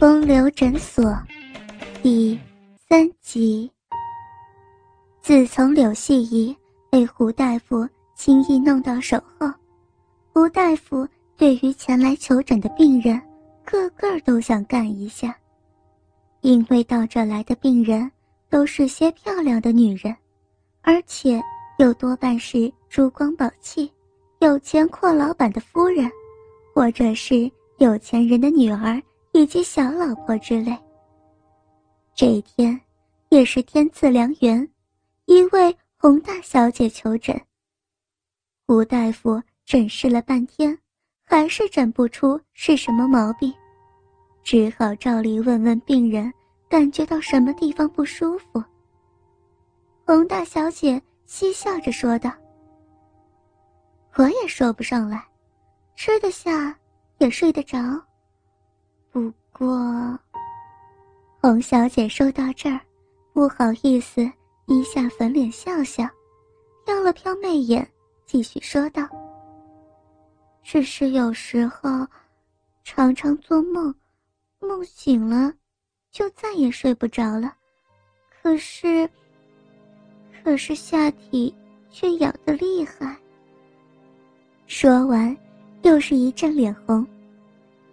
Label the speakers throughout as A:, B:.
A: 风流诊所第三集。自从柳细仪被胡大夫轻易弄到手后，胡大夫对于前来求诊的病人，个个都想干一下。因为到这来的病人都是些漂亮的女人，而且又多半是珠光宝气、有钱阔老板的夫人，或者是有钱人的女儿以及小老婆之类。这一天，也是天赐良缘，一位洪大小姐求诊。胡大夫诊视了半天，还是诊不出是什么毛病。只好照例问问病人，感觉到什么地方不舒服。洪大小姐嬉笑着说道：“我也说不上来，吃得下，也睡得着。不过……”洪小姐说到这儿，不好意思，低下粉脸笑笑，挑了挑媚眼，继续说道：“只是有时候，常常做梦。”梦醒了，就再也睡不着了。可是，可是下体却痒得厉害。说完，又是一阵脸红，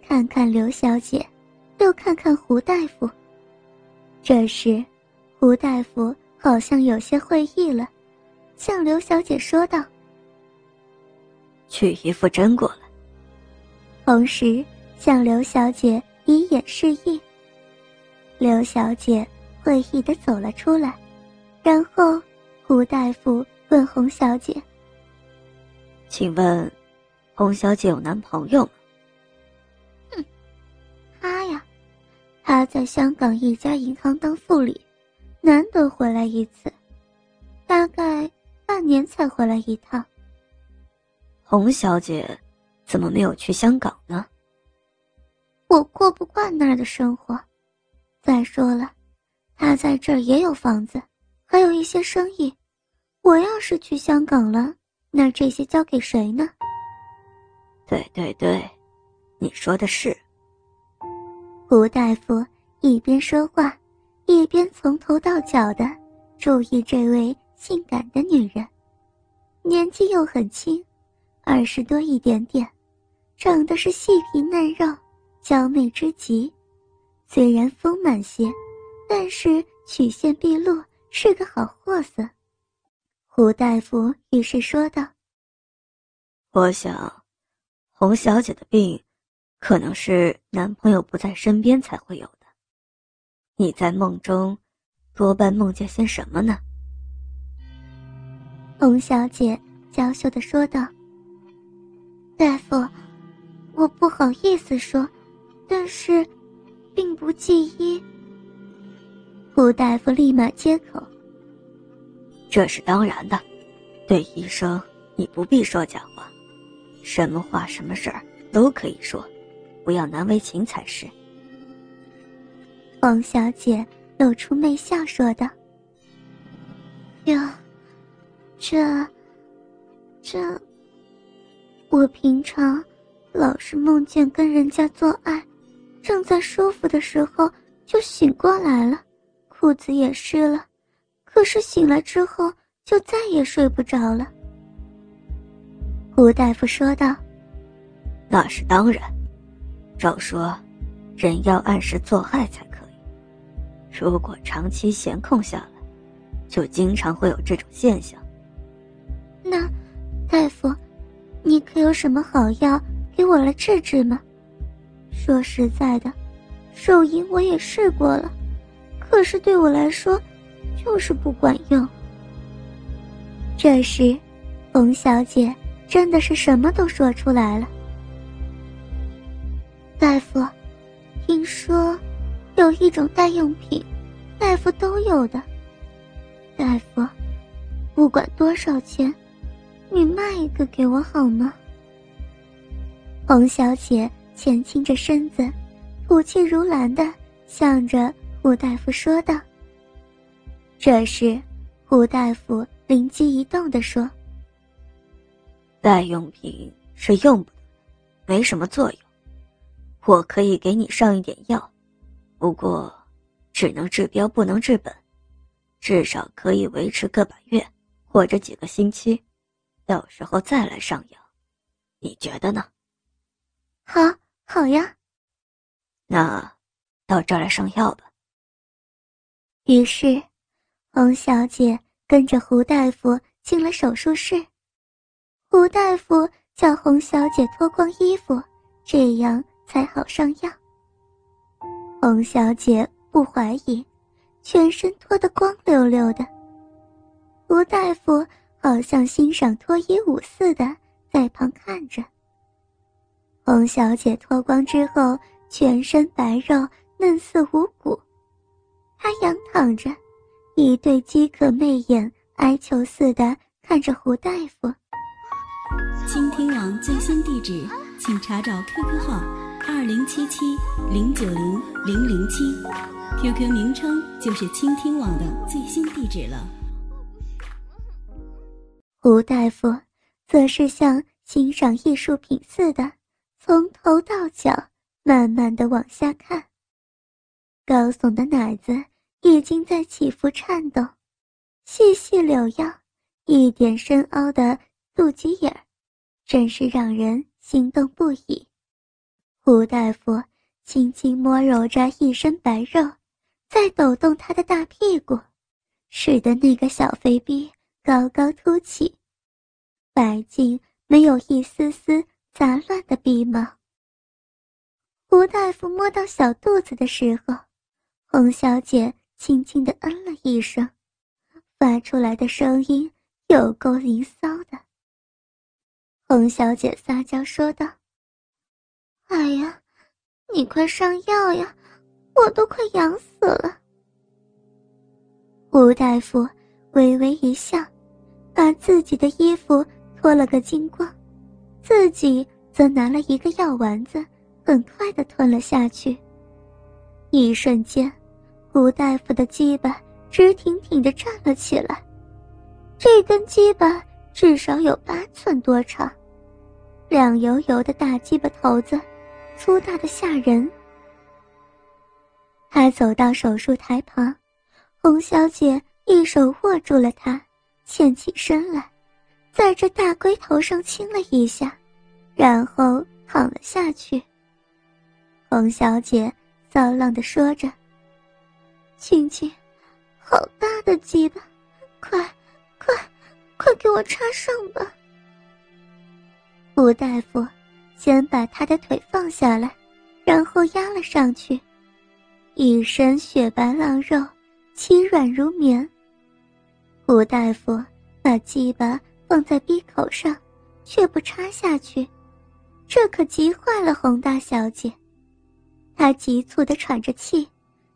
A: 看看刘小姐，又看看胡大夫。这时，胡大夫好像有些会意了，向刘小姐说道：“
B: 取一副针过来。”
A: 同时向刘小姐。以眼示意。刘小姐会意的走了出来，然后胡大夫问洪小姐：“
B: 请问，洪小姐有男朋友吗？”“
A: 他在香港一家银行当副理，难得回来一次，大概半年才回来一趟。”“
B: 洪小姐，怎么没有去香港呢？”
A: 我过不惯那儿的生活，再说了，他在这儿也有房子，还有一些生意。我要是去香港了，那这些交给谁呢？
B: 对对对，你说的是。
A: 胡大夫一边说话，一边从头到脚的注意这位性感的女人，年纪又很轻，二十多一点点，长得是细皮嫩肉。娇媚之极，虽然丰满些，但是曲线毕露，是个好货色。胡大夫于是说道：“
B: 我想，洪小姐的病，可能是男朋友不在身边才会有的。你在梦中，多半梦见些什么呢？”
A: 洪小姐娇羞的说道：“大夫，我不好意思说。”但是，并不记医。胡大夫立马接口：“
B: 这是当然的，对医生你不必说假话，什么话什么事儿都可以说，不要难为情才是。”
A: 王小姐露出媚笑说道：“哟，这，这，我平常老是梦见跟人家做爱。”正在舒服的时候，就醒过来了，裤子也湿了。可是醒来之后，就再也睡不着了。胡大夫说道：“
B: 那是当然，照说，人要按时做爱才可以。如果长期闲空下来，就经常会有这种现象。
A: 那，大夫，你可有什么好药给我来治治吗？”说实在的，手淫我也试过了，可是对我来说，就是不管用。这时，冯小姐真的是什么都说出来了。大夫，听说有一种代用品，大夫都有的。大夫，不管多少钱，你卖一个给我好吗？洪小姐。前倾着身子，吐气如兰的向着胡大夫说道。这时，胡大夫灵机一动的说：“
B: 代用品是用不得，没什么作用。我可以给你上一点药，不过，只能治标不能治本，至少可以维持个把月或者几个星期，到时候再来上药，你觉得呢？
A: 好，好呀。
B: 那，到这儿来上药吧。
A: 于是，洪小姐跟着胡大夫进了手术室。胡大夫叫洪小姐脱光衣服，这样才好上药。洪小姐不怀疑，全身脱得光溜溜的。胡大夫好像欣赏脱衣舞似的，在旁看着。洪小姐脱光之后，全身白肉嫩似无骨，她仰躺着，一对饥渴媚眼哀求似的看着胡大夫。
C: 倾听网最新地址，请查找 QQ 号二零七七零九零零零七，QQ 名称就是倾听网的最新地址了。
A: 胡大夫则是像欣赏艺术品似的，从头到脚慢慢的往下看。高耸的奶子已经在起伏颤抖，细细柳腰，一点深凹的肚脐眼。真是让人心动不已。胡大夫轻轻摸揉着一身白肉，在抖动他的大屁股，使得那个小肥逼高高凸起，白净没有一丝丝杂乱的鼻毛。胡大夫摸到小肚子的时候，洪小姐轻轻地嗯了一声，发出来的声音有够淫骚的。洪小姐撒娇说道：“哎呀，你快上药呀，我都快痒死了。”吴大夫微微一笑，把自己的衣服脱了个精光，自己则拿了一个药丸子，很快的吞了下去。一瞬间，吴大夫的鸡巴直挺挺的站了起来，这根鸡巴至少有八寸多长。亮油油的大鸡巴头子，粗大的吓人。他走到手术台旁，洪小姐一手握住了他，欠起身来，在这大龟头上亲了一下，然后躺了下去。洪小姐骚浪的说着：“亲亲，好大的鸡巴，快，快，快给我插上吧。”吴大夫先把他的腿放下来，然后压了上去，一身雪白浪肉，其软如棉。胡大夫把鸡巴放在鼻口上，却不插下去，这可急坏了洪大小姐。她急促地喘着气，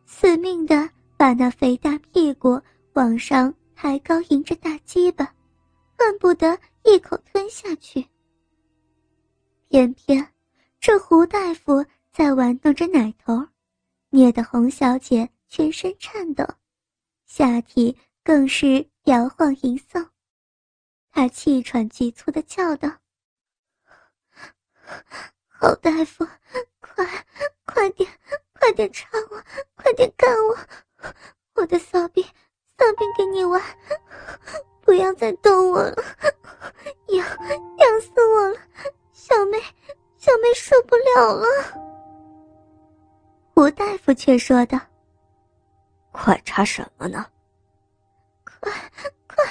A: 死命地把那肥大屁股往上抬高，迎着大鸡巴，恨不得一口吞下去。偏偏，这胡大夫在玩弄着奶头，捏得洪小姐全身颤抖，下体更是摇晃淫送。她气喘急促的叫道：“侯大夫，快，快点，快点插我，快点干我！我的骚逼，骚逼给你玩，不要再动我了，痒，痒！”，小妹受不了了。吴大夫却说道：“
B: 快插什么呢？
A: 快，快，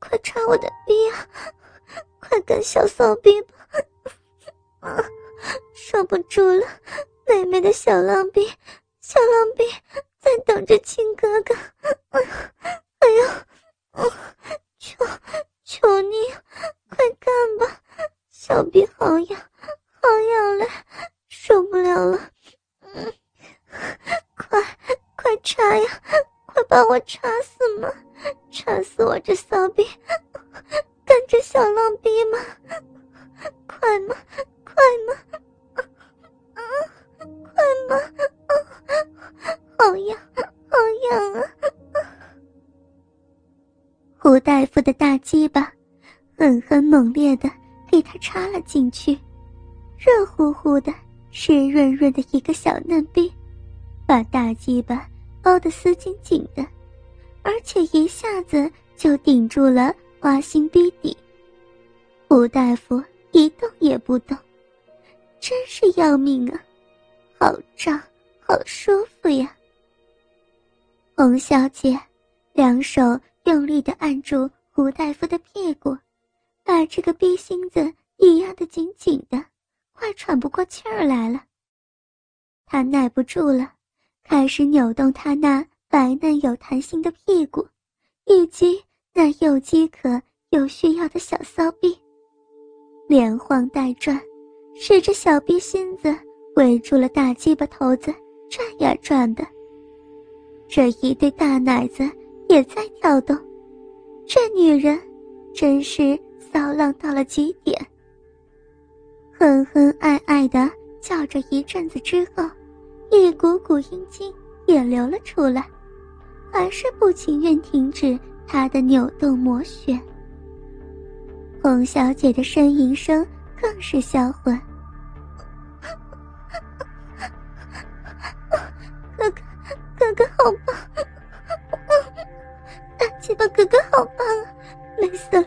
A: 快插我的逼啊！快干小骚逼吧！啊，受不住了，妹妹的小浪逼，小浪逼在等着亲哥哥。哎呀，求求你，快干吧！”小逼好痒，好痒嘞，受不了了！嗯，快快插呀，快把我插死嘛，插死我这骚逼，干这小浪逼嘛，快嘛，快嘛，啊，快嘛，啊，好痒，好痒啊！胡大夫的大鸡巴，狠狠猛烈的。给他插了进去，热乎乎的、湿润润的一个小嫩逼，把大鸡巴包得死紧紧的，而且一下子就顶住了花心逼底。胡大夫一动也不动，真是要命啊！好胀，好舒服呀！洪小姐两手用力的按住胡大夫的屁股，把这个逼心子一压得紧紧的，快喘不过气儿来了。他耐不住了，开始扭动他那白嫩有弹性的屁股，以及那又饥渴又需要的小骚逼。连晃带转，使着小逼心子围住了大鸡巴头子，转呀转的。这一对大奶子也在跳动，这女人真是骚浪到了极点。恨恨爱爱的叫着一阵子之后，一股股阴精也流了出来，还是不情愿停止他的扭动磨血。洪小姐的呻吟声更是销魂。哥哥，哥哥好棒！大姐吧，哥哥好棒啊，累死了。